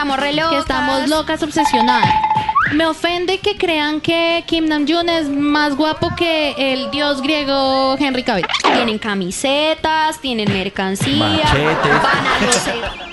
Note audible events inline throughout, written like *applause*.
estamos re que estamos locas, obsesionadas. Me ofende que crean que Kim Namjoon es más guapo que el dios griego Henry Cavill. Tienen camisetas, tienen mercancía. Machetes. Van a los e-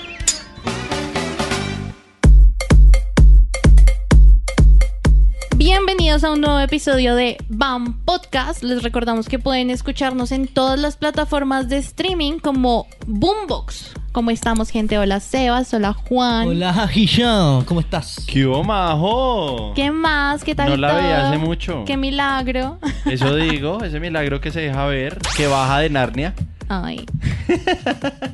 Bienvenidos a un nuevo episodio de BAM Podcast. Les recordamos que pueden escucharnos en todas las plataformas de streaming como Boombox. ¿Cómo estamos, gente? Hola, Sebas. Hola, Juan. Hola, Hisham, ¿cómo estás? ¿Qué hubo, majo? ¿Qué más? ¿Qué tal No la todo? veía hace mucho. Qué milagro. *laughs* Eso digo, ese milagro que se deja ver, que baja de Narnia. Ay.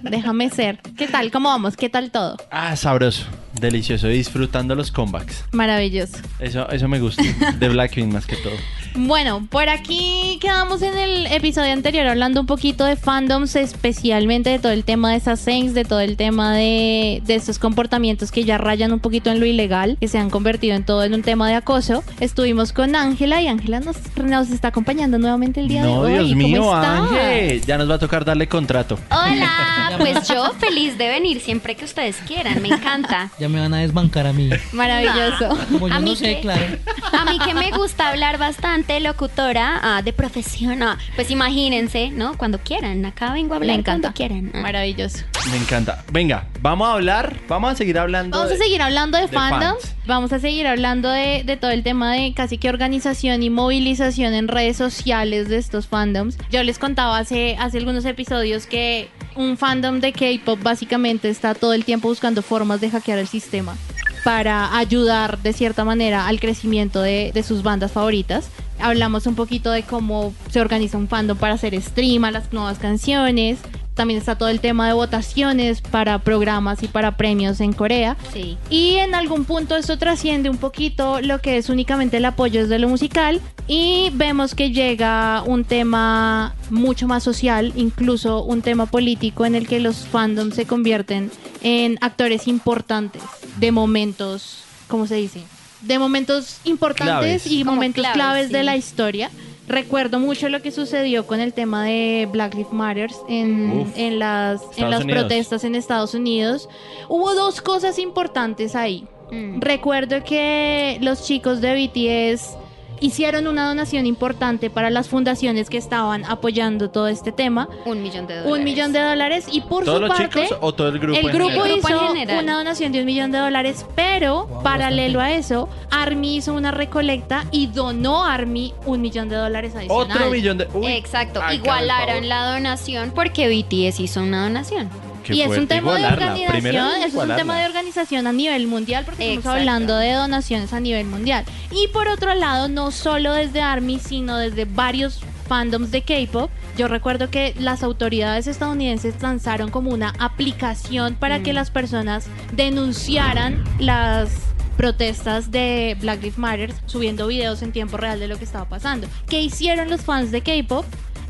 Déjame ser. ¿Qué tal? ¿Cómo vamos? ¿Qué tal todo? Ah, sabroso, delicioso, disfrutando los comebacks. Maravilloso. Eso, eso me gusta, de Blackpink más que todo. Bueno, por aquí quedamos en el episodio anterior hablando un poquito de fandoms, especialmente de todo el tema de esas things, de todo el tema de, de estos comportamientos que ya rayan un poquito en lo ilegal, que se han convertido en todo en un tema de acoso. Estuvimos con Ángela y Ángela nos, nos está acompañando nuevamente el día de No, hoy. Dios ¿Cómo mío? Ángel, ya nos va a tocar darle contrato. Hola, *laughs* pues yo feliz de venir siempre que ustedes quieran, me encanta. *laughs* Ya me van a desbancar a mí. Maravilloso. Como yo A no mí sé, que- claro. A mí que me gusta hablar bastante, locutora ah, de profesión, ah, pues imagínense, ¿no? Cuando quieran, acá vengo a Me hablar encanta. cuando quieran. Ah. Maravilloso. Me encanta. Venga, vamos a hablar, vamos a seguir hablando. Vamos a de- seguir hablando de, de fandoms. fans. Vamos a seguir hablando de, de todo el tema de casi que organización y movilización en redes sociales de estos fandoms. Yo les contaba hace, hace algunos episodios que un fandom de K-pop básicamente está todo el tiempo buscando formas de hackear el sistema para ayudar de cierta manera al crecimiento de, de sus bandas favoritas. Hablamos un poquito de cómo se organiza un fandom para hacer stream a las nuevas canciones. También está todo el tema de votaciones para programas y para premios en Corea. Sí. Y en algún punto esto trasciende un poquito lo que es únicamente el apoyo desde lo musical y vemos que llega un tema mucho más social, incluso un tema político en el que los fandoms se convierten en actores importantes de momentos, ¿cómo se dice? De momentos importantes Claves. y Como momentos claves, claves, sí. de la historia. Recuerdo mucho lo que sucedió con el tema de Black Lives Matter en, Uf. en las, en Estados las Unidos. protestas en Estados Unidos. Hubo dos cosas importantes ahí. Mm. Recuerdo que los chicos de BTS hicieron una donación importante para las fundaciones que estaban apoyando todo este tema. Un millón de dólares. Un millón de dólares y por ¿Todos su los parte... chicos o todo el grupo? El en grupo general? El grupo en hizo general. una donación de un millón de dólares, pero Wow, paralelo bastante. a eso, Army hizo una recolecta y donó a Army un millón de dólares adicionales. Otro millón de. Uy, Exacto, igualaron la donación porque BTS hizo una donación. Qué y es un tema de organización, es un tema de organización a nivel mundial porque estamos hablando de donaciones a nivel mundial. Y por otro lado, no solo desde ARMY, sino desde varios fandoms de K-pop. Yo recuerdo que las autoridades estadounidenses lanzaron como una aplicación para que Mm. las personas denunciaran las protestas de Black Lives Matter subiendo videos en tiempo real de lo que estaba pasando. ¿Qué hicieron los fans de K-pop?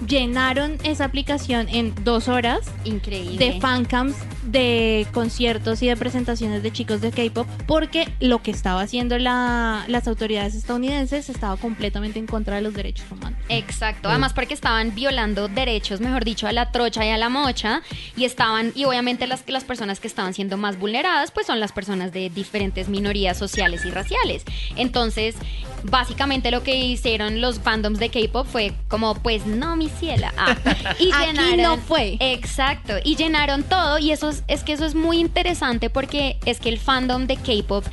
Llenaron esa aplicación en dos horas Increíble. de fancams, de conciertos y de presentaciones de chicos de K-pop, porque lo que estaba haciendo la- las autoridades estadounidenses estaba completamente en contra de los derechos humanos. Exacto, además porque estaban violando derechos, mejor dicho, a la trocha y a la mocha, y estaban, y obviamente las, las personas que estaban siendo más vulneradas, pues son las personas de diferentes minorías sociales y raciales. Entonces, básicamente lo que hicieron los fandoms de K-pop fue como, pues no, mi ciela. Ah, *laughs* y Aquí llenaron. no fue. Exacto, y llenaron todo, y eso es, es que eso es muy interesante porque es que el fandom de K-pop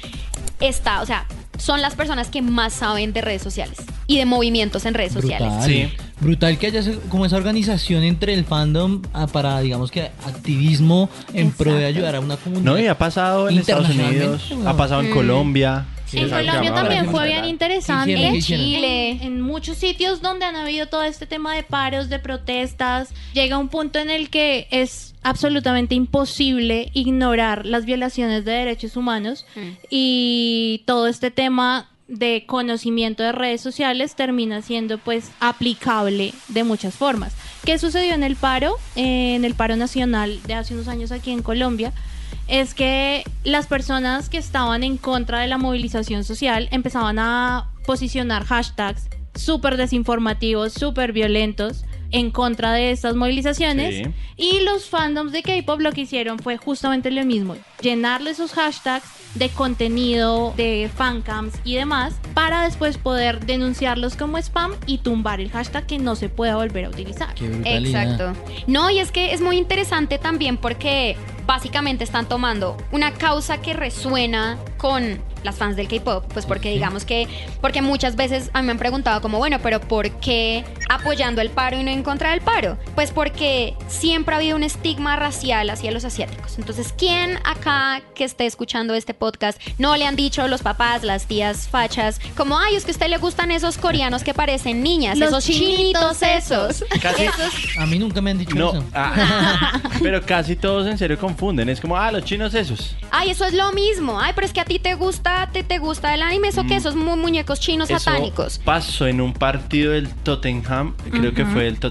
está, o sea, son las personas que más saben de redes sociales y de movimientos en redes sociales. Brutal. Sí. Brutal que haya como esa organización entre el fandom ah, para, digamos que, activismo en pro de ayudar a una comunidad. No, y ha pasado en Estados Unidos, ha pasado en Mm. Colombia. Sí, en Colombia también fue bien interesante. En. Chile. En, en muchos sitios donde han habido todo este tema de paros, de protestas, llega un punto en el que es absolutamente imposible ignorar las violaciones de derechos humanos Mm. y todo este tema de conocimiento de redes sociales termina siendo pues aplicable de muchas formas. ¿Qué sucedió en el paro? Eh, en el paro nacional de hace unos años aquí en Colombia es que las personas que estaban en contra de la movilización social empezaban a posicionar hashtags súper desinformativos, súper violentos, en contra de estas movilizaciones. Sí. Y los fandoms de K-pop lo que hicieron fue justamente lo mismo: llenarle sus hashtags de contenido, de fancams y demás, para después poder denunciarlos como spam y tumbar el hashtag que no se pueda volver a utilizar. Exacto. No, y es que es muy interesante también porque básicamente están tomando una causa que resuena con las fans del K-pop, pues porque digamos que, porque muchas veces a mí me han preguntado como, bueno, pero ¿por qué apoyando el paro y no en contra del paro? Pues porque siempre ha habido un estigma racial hacia los asiáticos. Entonces, ¿quién acá que esté escuchando este podcast no le han dicho los papás, las tías fachas, como, ay, es que a usted le gustan esos coreanos que parecen niñas, Los esos chinitos chinitos esos? Casi- Esos- A mí nunca me han dicho No, eso. ah, *laughs* pero casi todos en serio confunden. Es como, ah, los chinos esos. Ay, eso es lo mismo. Ay, pero es que a ti te gusta, te, te gusta el anime, eso que esos mu- muñecos chinos Mm. Eso satánicos. pasó en un partido del Tottenham, creo que fue el Tottenham,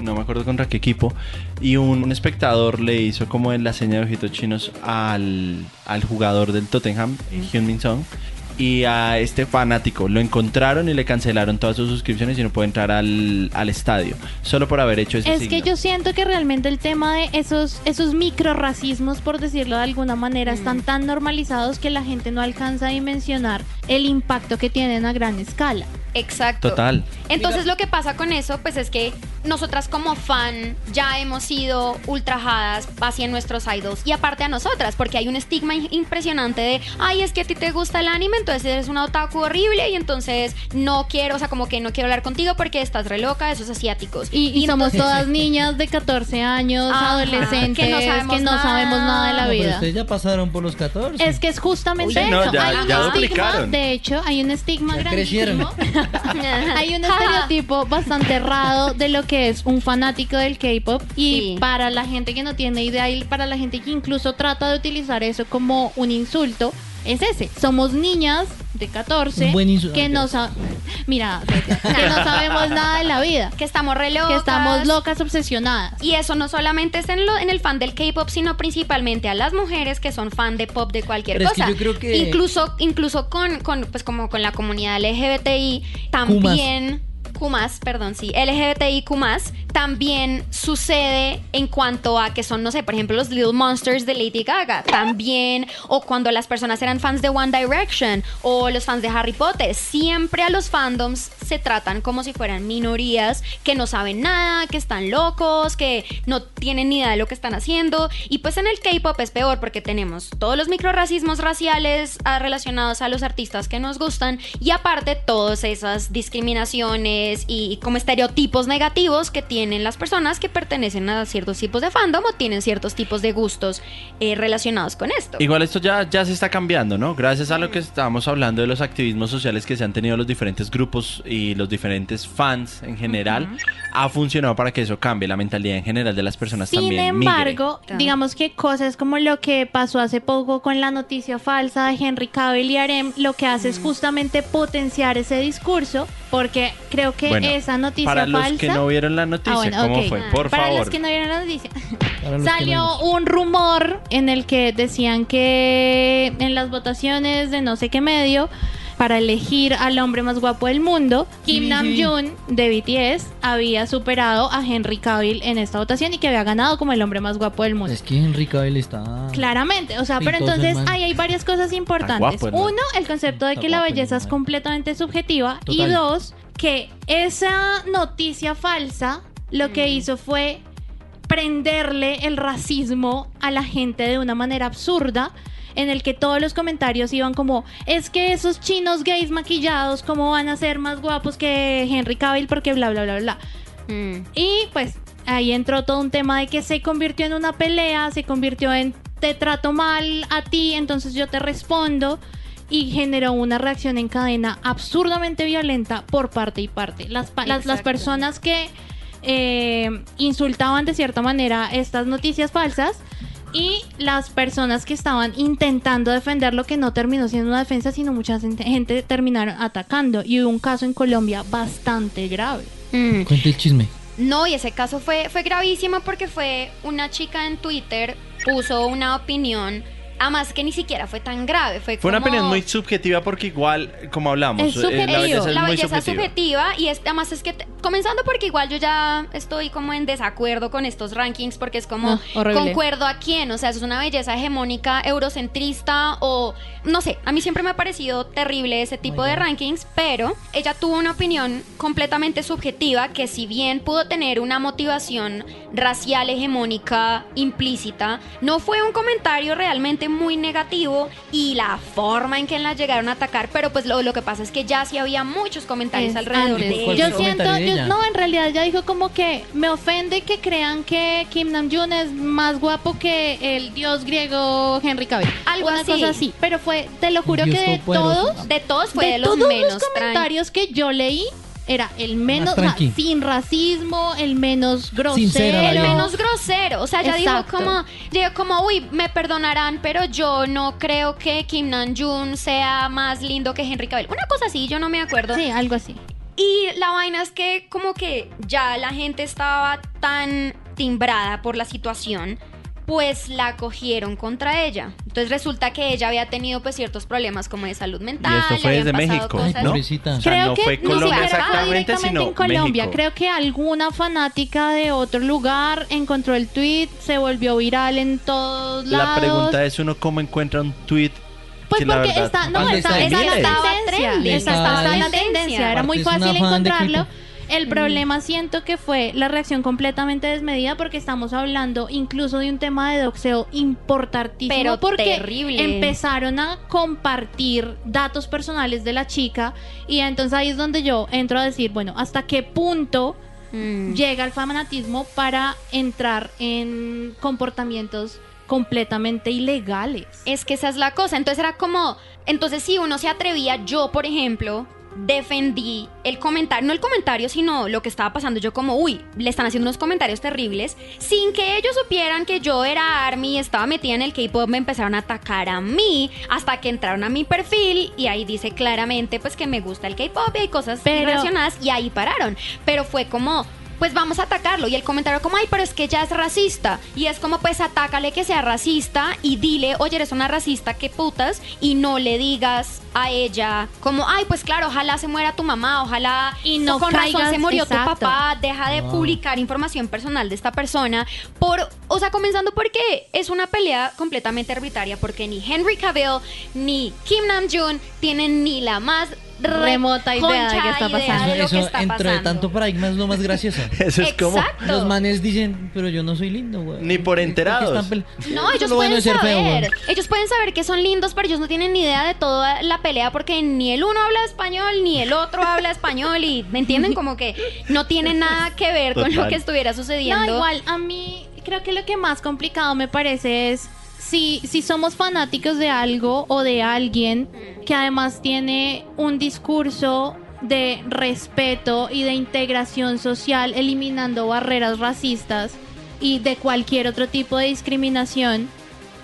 no me acuerdo contra qué equipo, y un, un espectador le hizo como en la seña de ojitos chinos al, al jugador del Tottenham, Hyun-Min Song. Y a este fanático lo encontraron y le cancelaron todas sus suscripciones y no puede entrar al, al estadio. Solo por haber hecho ese Es que yo siento que realmente el tema de esos, esos microracismos, por decirlo de alguna manera, están tan normalizados que la gente no alcanza a dimensionar el impacto que tienen a gran escala. Exacto. Total. Entonces lo que pasa con eso, pues es que nosotras como fan ya hemos sido ultrajadas hacia nuestros idols y aparte a nosotras, porque hay un estigma impresionante de, ay, es que a ti te gusta el anime, entonces eres una otaku horrible y entonces no quiero, o sea, como que no quiero hablar contigo porque estás re loca de esos asiáticos. Y, y somos entonces- todas *laughs* niñas de 14 años, Ajá, adolescentes, que no sabemos nada. sabemos nada de la No, pero vida. ustedes ya pasaron por los 14. Es que es justamente Uy, no, eso. ya- hay un ya estigma, de hecho, hay un estigma grandísimo. *laughs* hay un estereotipo bastante errado de lo que es un fanático del K-pop y Sí. para la gente que no tiene idea y para la gente que incluso trata de utilizar eso como un insulto, es ese. Somos niñas de 14 Un buen insulto. que no sa- mira, que no sabemos nada de la vida, que estamos re locas. que estamos locas obsesionadas. Y eso no solamente es en, lo- en el fan del K-pop, sino principalmente a las mujeres que son fan de pop de cualquier Pero es que cosa. yo creo que- incluso incluso con, con pues como con la comunidad LGBTI también Kumas, perdón, sí, LGBTIQ+, también sucede en cuanto a que son, no sé, por ejemplo, los Little Monsters de Lady Gaga, también, o cuando las personas eran fans de One Direction, o los fans de Harry Potter, siempre a los fandoms se tratan como si fueran minorías que no saben nada, que están locos, que no tienen ni idea de lo que están haciendo, y pues en el K-pop es peor porque tenemos todos los microracismos raciales ah, relacionados a los artistas que nos gustan, y aparte todas esas discriminaciones y como estereotipos negativos que tienen las personas que pertenecen a ciertos tipos de fandom o tienen ciertos tipos de gustos eh, relacionados con esto. Igual esto ya, ya se está cambiando, ¿no? Gracias a lo que estábamos hablando de los activismos sociales que se han tenido los diferentes grupos y los diferentes fans en general, ha funcionado para que eso cambie, la mentalidad en general de las personas Sin también migre. embargo, Claro. digamos que cosas como lo que pasó hace poco con la noticia falsa de Henry Cavill y Arem, lo que hace es justamente potenciar ese discurso, porque creo que Bueno, esa noticia para los falsa... que no vieron la noticia, Ah, bueno, ¿cómo fue? Ah. Por Para favor. los que no vieron la noticia, Para los salió no- un rumor en el que decían que en las votaciones de no sé qué medio para elegir al hombre más guapo del mundo, Kim Namjoon de BTS había superado a Henry Cavill en esta votación y que había ganado como el hombre más guapo del mundo. Es que Henry Cavill está... Claramente, o sea, pero entonces ahí hay varias cosas importantes. guapo. Uno, el concepto de Está que la belleza es completamente subjetiva. Y dos, que esa noticia falsa lo que hizo fue prenderle el racismo a la gente de una manera absurda en el que todos los comentarios iban como es que esos chinos gays maquillados cómo van a ser más guapos que Henry Cavill porque bla bla bla bla Mm. y pues ahí entró todo un tema de que se convirtió en una pelea, se convirtió en te trato mal a ti, entonces yo te respondo. Y generó una reacción en cadena absurdamente violenta por parte y parte. Las, pa- las, las personas que eh, insultaban de cierta manera estas noticias falsas y las personas que estaban intentando defender lo que no terminó siendo una defensa, sino mucha gente, gente terminaron atacando. Y hubo un caso en Colombia bastante grave. Mm. Cuente el chisme. No, y ese caso fue, fue gravísimo porque fue una chica en Twitter, puso una opinión, además que ni siquiera fue tan grave. Fue, Fue una opinión muy subjetiva porque igual, como hablamos, Es eh, la belleza es la muy belleza subjetiva. subjetiva y es, además es que comenzando porque igual yo ya estoy como en desacuerdo con estos rankings porque es como Ah, concuerdo a quién, o sea, ¿eso es una belleza hegemónica eurocentrista o no sé, a mí siempre me ha parecido terrible ese tipo de rankings, pero ella tuvo una opinión completamente subjetiva que si bien pudo tener una motivación racial hegemónica implícita, no fue un comentario realmente muy negativo y la forma en que la llegaron a atacar, pero pues lo, lo que pasa es que ya sí había muchos comentarios Es alrededor antes. de ¿Cuál Yo siento, yo- ella? no, en realidad ella dijo como que me ofende que crean que Kim Namjoon es más guapo que el dios griego Henry Cavill. Algo Una así. cosa así. Pero fue, te lo juro Dios que de todos, De todos fue de, de los todos menos los comentarios que yo leí, era el menos, o sea, tranqui. sin racismo, el menos grosero. Sincera el menos grosero. O sea, ya dijo como, dijo como, uy, me perdonarán, pero yo no creo que Kim Namjoon sea más lindo que Henry Cavill. Una cosa así, yo no me acuerdo. Sí, algo así. Y la vaina es que como que ya la gente estaba tan timbrada por la situación, pues la cogieron contra ella. Entonces resulta que ella había tenido pues ciertos problemas como de salud mental. Y esto fue desde México, cosas. ¿no? pobrecita. O sea, Creo no que fue Colombia fue exactamente, directamente sino en Colombia. México. Creo que alguna fanática de otro lugar encontró el tweet, se volvió viral en todos lados. La pregunta es uno cómo encuentra un tweet Pues porque verdad está, no, ¿Dónde está, está está en la el Estaba en la en tendencia. Era muy fácil encontrarlo. El problema siento que fue la reacción completamente desmedida porque estamos hablando incluso de un tema de doxeo importantísimo Pero porque terrible. empezaron a compartir datos personales de la chica y entonces ahí es donde yo entro a decir, bueno, ¿hasta qué punto Mm. llega el fanatismo para entrar en comportamientos completamente ilegales? Es que esa es la cosa. Entonces era como, entonces si uno se atrevía, yo por ejemplo, defendí el comentario, no el comentario, sino lo que estaba pasando. Yo como, uy, le están haciendo unos comentarios terribles, sin que ellos supieran que yo era ARMY, estaba metida en el K-pop, me empezaron a atacar a mí, hasta que entraron a mi perfil y ahí dice claramente pues que me gusta el K-pop y hay cosas Pero- relacionadas y ahí pararon. Pero fue como... Pues vamos a atacarlo. Y el comentario como, ay, pero es que ya es racista. Y es como, pues atácale que sea racista y dile, oye, eres una racista, qué putas. Y no le digas a ella como, ay, pues claro, ojalá se muera tu mamá, ojalá Y no con razón se murió tu papá, deja de Wow. publicar información personal de esta persona. Por, o sea, comenzando porque es una pelea completamente arbitraria, porque ni Henry Cavill ni Kim Namjoon tienen ni la más Remota idea de qué está pasando. Eso, que eso está entre pasando. tanto paradigma es lo más gracioso. *laughs* Eso es como Exacto. Los manes dicen, pero yo no soy lindo, güey. Ni por enterados. Porque están pele- No, ellos pueden feo, saber. ellos pueden saber que son lindos, pero ellos no tienen ni idea de toda la pelea porque ni el uno habla español ni el otro *laughs* habla español y me entienden como que no tiene nada que ver con lo que estuviera sucediendo. No, igual, a mí creo que lo que más complicado me parece es si, somos fanáticos de algo o de alguien que además tiene un discurso de respeto y de integración social, eliminando barreras racistas y de cualquier otro tipo de discriminación.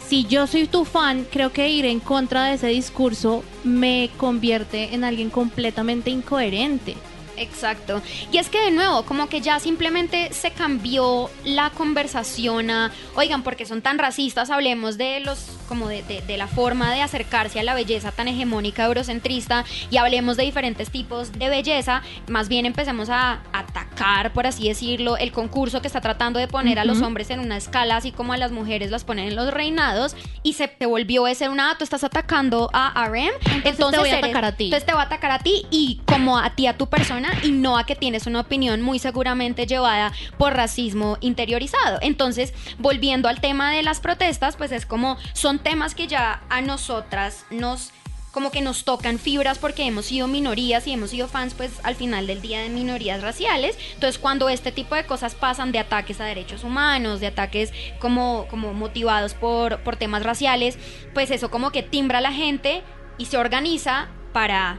Si yo soy tu fan, creo que ir en contra de ese discurso me convierte en alguien completamente incoherente. Exacto. Y es que de nuevo, como que ya simplemente se cambió la conversación a, oigan, porque son tan racistas, hablemos de los, como de, de- de la forma de acercarse a la belleza tan hegemónica eurocentrista y hablemos de diferentes tipos de belleza. Más bien empecemos a atacar, por así decirlo, el concurso que está tratando de poner a los hombres en una escala, así como a las mujeres las ponen en los reinados, y se te volvió ese una, "Ah, tú estás atacando a RM, Entonces te voy a eres- atacar a ti. entonces te va a atacar a ti y como a ti, a tu persona, y no a que tienes una opinión muy seguramente llevada por racismo interiorizado. Entonces, volviendo al tema de las protestas, pues es como, son temas que ya a nosotras nos como que nos tocan fibras porque hemos sido minorías y hemos sido fans pues al final del día de minorías raciales. Entonces cuando este tipo de cosas pasan de ataques a derechos humanos, de ataques como, como motivados por, por temas raciales, pues eso como que timbra a la gente y se organiza para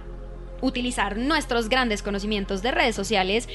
utilizar nuestros grandes conocimientos de redes sociales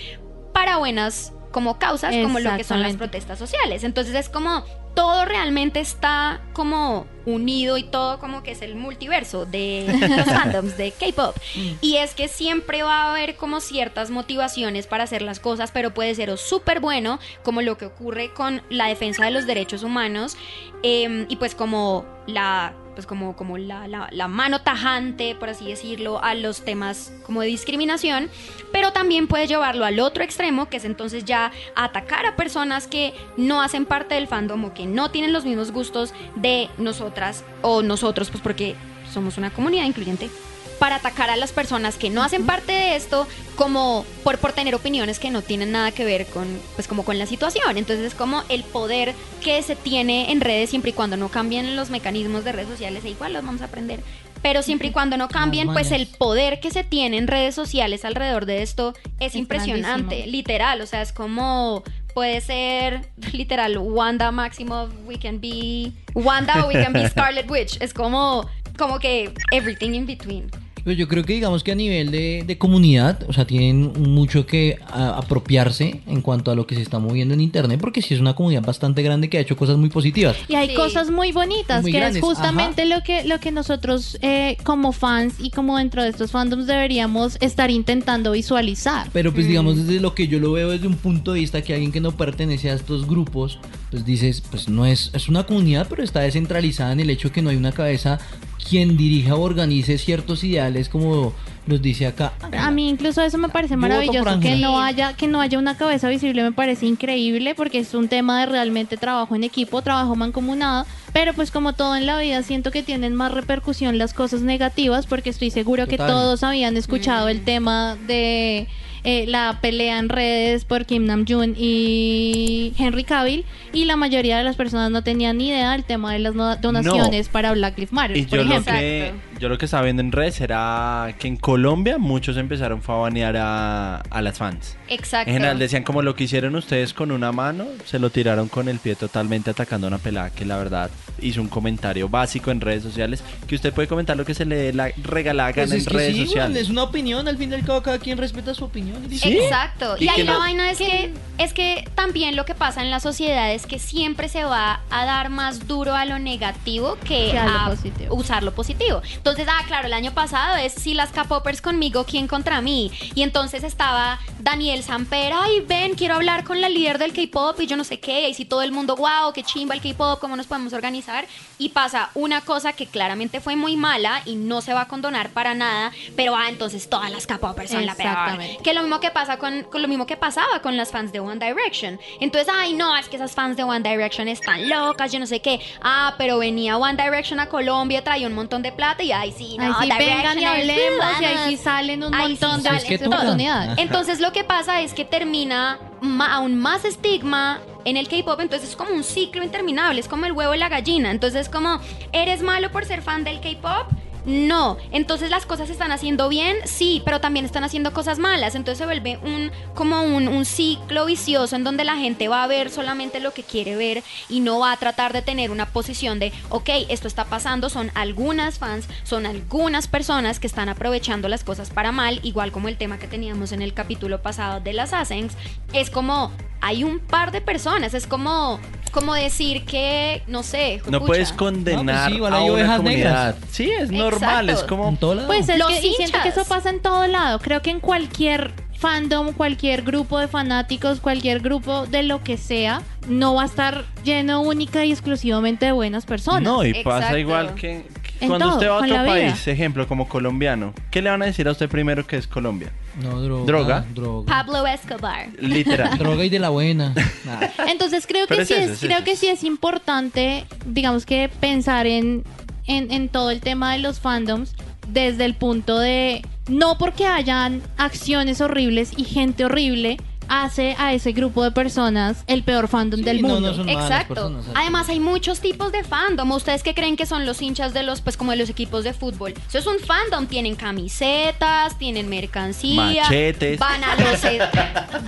para buenas como causas, como lo que son las protestas sociales. Entonces es como todo realmente está como unido y todo como que es el multiverso de los *laughs* fandoms de K-pop. Y es que siempre va a haber como ciertas motivaciones para hacer las cosas, pero puede ser o súper bueno, como lo que ocurre con la defensa de los derechos humanos, eh, y pues como la pues como, como la, la- la mano tajante, por así decirlo, a los temas como de discriminación, pero también puede llevarlo al otro extremo, que es entonces ya atacar a personas que no hacen parte del fandom o que no tienen los mismos gustos de nosotras o nosotros, pues porque somos una comunidad incluyente para atacar a las personas que no hacen parte de esto como por, por tener opiniones que no tienen nada que ver con pues como con la situación. Entonces es como el poder que se tiene en redes siempre y cuando no cambien los mecanismos de redes sociales e igual los vamos a aprender pero siempre y cuando no cambien pues el poder que se tiene en redes sociales alrededor de esto es, Es impresionante grandísimo. literal. O sea es como puede ser literal Wanda Maximoff we can be Wanda o we can be *laughs* Scarlet Witch. Es como como que everything in between Pero yo creo que digamos que a nivel de, de comunidad, o sea, tienen mucho que a- apropiarse en cuanto a lo que se está moviendo en internet, porque sí es una comunidad bastante grande que ha hecho cosas muy positivas. Y hay Sí. cosas muy bonitas, Muy que grandes, es justamente lo que, lo que nosotros eh, como fans y como dentro de estos fandoms deberíamos estar intentando visualizar. Pero Mm. pues digamos desde lo que yo lo veo desde un punto de vista que alguien que no pertenece a estos grupos, pues dices, pues no es, es una comunidad, pero está descentralizada en el hecho que no hay una cabeza quien dirija o organice ciertos ideales como nos dice acá. A mí incluso eso me parece maravilloso que no haya que no haya una cabeza visible me parece increíble porque es un tema de realmente trabajo en equipo, trabajo mancomunado, pero pues como todo en la vida siento que tienen más repercusión las cosas negativas porque estoy seguro que todos habían escuchado Mm. el tema de eh, la pelea en redes por Kim Namjoon y Henry Cavill y la mayoría de las personas no tenían ni idea del tema de las no- donaciones para Black Lives Matter, Y por yo lo, ejemplo. que. Yo lo que estaba viendo en redes era que en Colombia muchos empezaron a banear a, a las fans. exacto En general decían como lo que hicieron ustedes con una mano, se lo tiraron con el pie totalmente atacando a una pelada que la verdad hizo un comentario básico en redes sociales, que usted puede comentar lo que se le dé la regalada Pues gana en que redes sí, sociales. es una opinión, al fin y al cabo cada quien respeta su opinión. Sí. Exacto. Y Y, ahí la no- vaina es que es que también lo que pasa en la sociedad es que siempre se va a dar más duro a lo negativo que, Que a lo a positivo. usar lo positivo. Entonces, ah, claro, el año pasado es si las K-popers conmigo, ¿quién contra mí? Y entonces estaba Daniel Samper, ay, ven, quiero hablar con la líder del K-pop y yo no sé qué, y si todo el mundo, wow, qué chimba el K-pop, cómo nos podemos organizar. Y pasa una cosa que claramente fue muy mala y no se va a condonar para nada, pero ah, entonces todas las K-popers son la peor. Exactamente. Que lo mismo que pasa con, con lo mismo que pasaba con las fans de One Direction. Entonces, ay, no, es que esas fans de One Direction están locas, yo no sé qué. Ah, pero venía One Direction a Colombia, traía un montón de plata y ay, sí, no, Ahí sí vengan y hablemos y ahí sí salen un Ahí montón sí de salen. Oportunidades. Entonces lo que pasa es que termina ma- aún más estigma en el K-pop, entonces es como un ciclo interminable, es como el huevo y la gallina, entonces es como, ¿eres malo por ser fan del K-pop? No, entonces las cosas se están haciendo bien, sí, pero también están haciendo cosas malas, entonces se vuelve un como un, un ciclo vicioso en donde la gente va a ver solamente lo que quiere ver y no va a tratar de tener una posición de, ok, esto está pasando, son algunas fans, son algunas personas que están aprovechando las cosas para mal, igual como el tema que teníamos en el capítulo pasado de las Ascengs, es como hay un par de personas, es como como decir que, no sé, No puedes condenar No, pues sí, igual a hay una ovejas comunidad. negras. Sí, es normal, es como En todo lado. Pues es Los que y siento que hinchas. eso pasa en todo lado. Creo que en cualquier fandom, cualquier grupo de fanáticos, cualquier grupo de lo que sea, no va a estar lleno única y exclusivamente de buenas personas. No, y Exacto. pasa igual que, que En cuando todo, usted va a otro vida. país, ejemplo, como colombiano, ¿qué le van a decir a usted primero que es Colombia? no, droga. Droga. Droga. Pablo Escobar. Literal. *laughs* Droga y de la buena. *laughs* Nah. Entonces creo que es sí eso, es, es creo eso. que sí es importante, digamos que pensar en, en, en todo el tema de los fandoms desde el punto de no porque hayan acciones horribles y gente horrible hace a ese grupo de personas el peor fandom Sí, del no, mundo. no son malas Exacto. personas, Además hay muchos tipos de fandom. ¿Ustedes qué creen que son los hinchas de los, pues como de los equipos de fútbol? Eso es un fandom. Tienen camisetas, tienen mercancía, Machetes. van a los, e-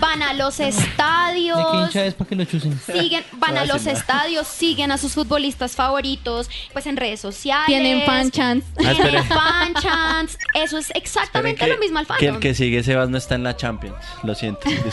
van a los ¿De qué estadios. hincha es para que lo chusen? Siguen, van No a los estadios, siguen a sus futbolistas favoritos, pues en redes sociales. Tienen fan chance. Ah. Tienen fan chants. Eso es exactamente lo mismo al que el fandom. que sigue Sebas no está en la Champions. Lo siento, *laughs*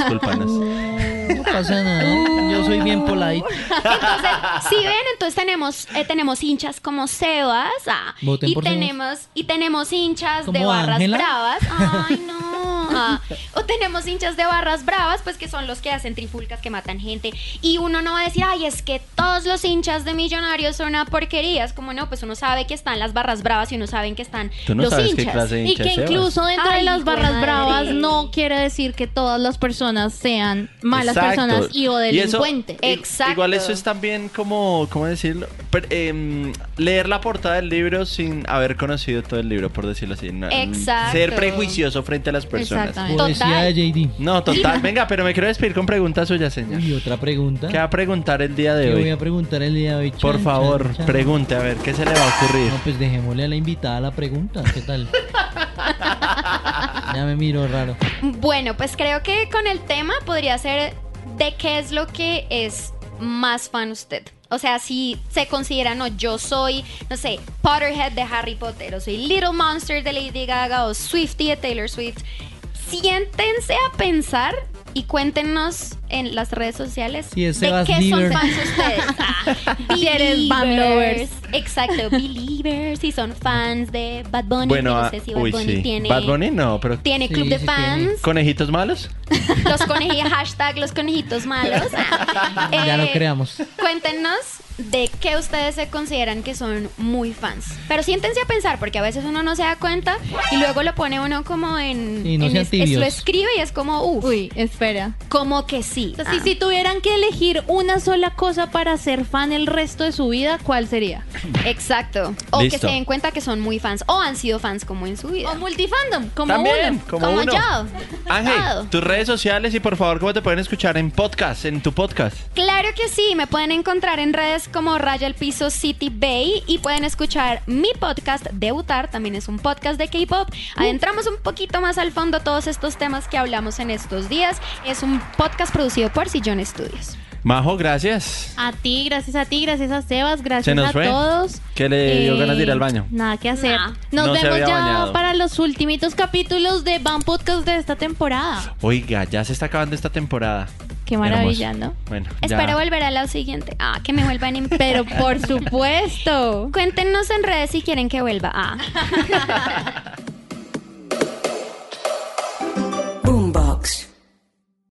No pasa nada. Yo soy bien polite. Entonces, si ven, entonces tenemos, eh, tenemos hinchas como Sebas ah, Voten y por Sebas. tenemos y tenemos hinchas de ¿Como barras Ángela? bravas. Ay, no. Ajá. *laughs* O tenemos hinchas de barras bravas, pues que son los que hacen trifulcas, que matan gente. Y uno no va a decir, ay, es que todos los hinchas de millonarios son una porquería. Es como, no, pues uno sabe que están las barras bravas y uno sabe que están Tú no los sabes qué hinchas. clase de Y que incluso dentro de las barras madre. bravas no quiere decir que todas las personas sean malas Exacto. personas y o Y eso- delincuentes. i- Exacto. Igual eso es también como, ¿cómo decirlo? Per- em, leer la portada del libro sin haber conocido todo el libro, por decirlo así. Exacto. Ser prejuicioso frente a las personas. Exactamente. Total. de JD. No, total. Venga, pero me quiero despedir con preguntas suyas, señor. Y otra pregunta. ¿Qué va a preguntar el día de ¿Qué voy hoy? a preguntar el día de hoy? Por Chan, favor, chan, chan. pregunte, a ver, ¿qué se le va a ocurrir? No, pues dejémosle a la invitada la pregunta. ¿Qué tal? *laughs* ya me miro raro. Bueno, pues creo que con el tema podría ser de qué es lo que es más fan usted. O sea, si se considera, no, yo soy, no sé, Potterhead de Harry Potter, o soy Little Monster de Lady Gaga, o Swifty de Taylor Swift. Siéntense a pensar y cuéntenos en las redes sociales de qué Bieber. son fans ustedes. *laughs* Ah, Si eres Band Believers. lovers. Exacto, believers. Si son fans de Bad Bunny, Bueno, no ah, sé si Bad uy, Bunny sí. tiene... Bad Bunny no, pero Tiene Sí, club de sí tiene. fans. conejitos malos. Los conejitos, hashtag los conejitos malos. *laughs* Ya lo Eh, creamos. Cuéntenos de qué ustedes se consideran que son muy fans. Pero siéntense a pensar, porque a veces uno no se da cuenta y luego lo pone uno como en. Sí, no en es- lo escribe y es como, uff, Uy, espera. como que sí. O sea, si, Ah. si tuvieran que elegir una sola cosa para ser fan el resto de su vida, ¿cuál sería? Exacto. O que se den cuenta que son muy fans o han sido fans como en su vida. O multifandom, como También, uno. como, Como uno. yo. Ángel, tus redes sociales y por favor, ¿cómo te pueden escuchar en podcast, en tu podcast? Claro que sí, me pueden encontrar en redes como Raya el Piso City Bay y pueden escuchar mi podcast Debutar, también es un podcast de K-Pop. Adentramos un poquito más al fondo todos estos temas que hablamos en estos días. Es un podcast producido por Sillón Studios. Majo, gracias. A ti, gracias a ti, gracias a Sebas, gracias Se nos a fue. todos. Eh, Que le dio ganas de ir al baño. Nada que hacer. Nah. Nos No se vemos había ya bañado. para los ultimitos capítulos de Van Podcast de esta temporada. Oiga, ya se está acabando esta temporada. Qué maravilla, Hermoso. ¿no? Bueno, ya. Espero volver a la siguiente. Ah, que me vuelvan a invitar. Pero por supuesto. *laughs* Cuéntenos en redes si quieren que vuelva. Ah. *laughs*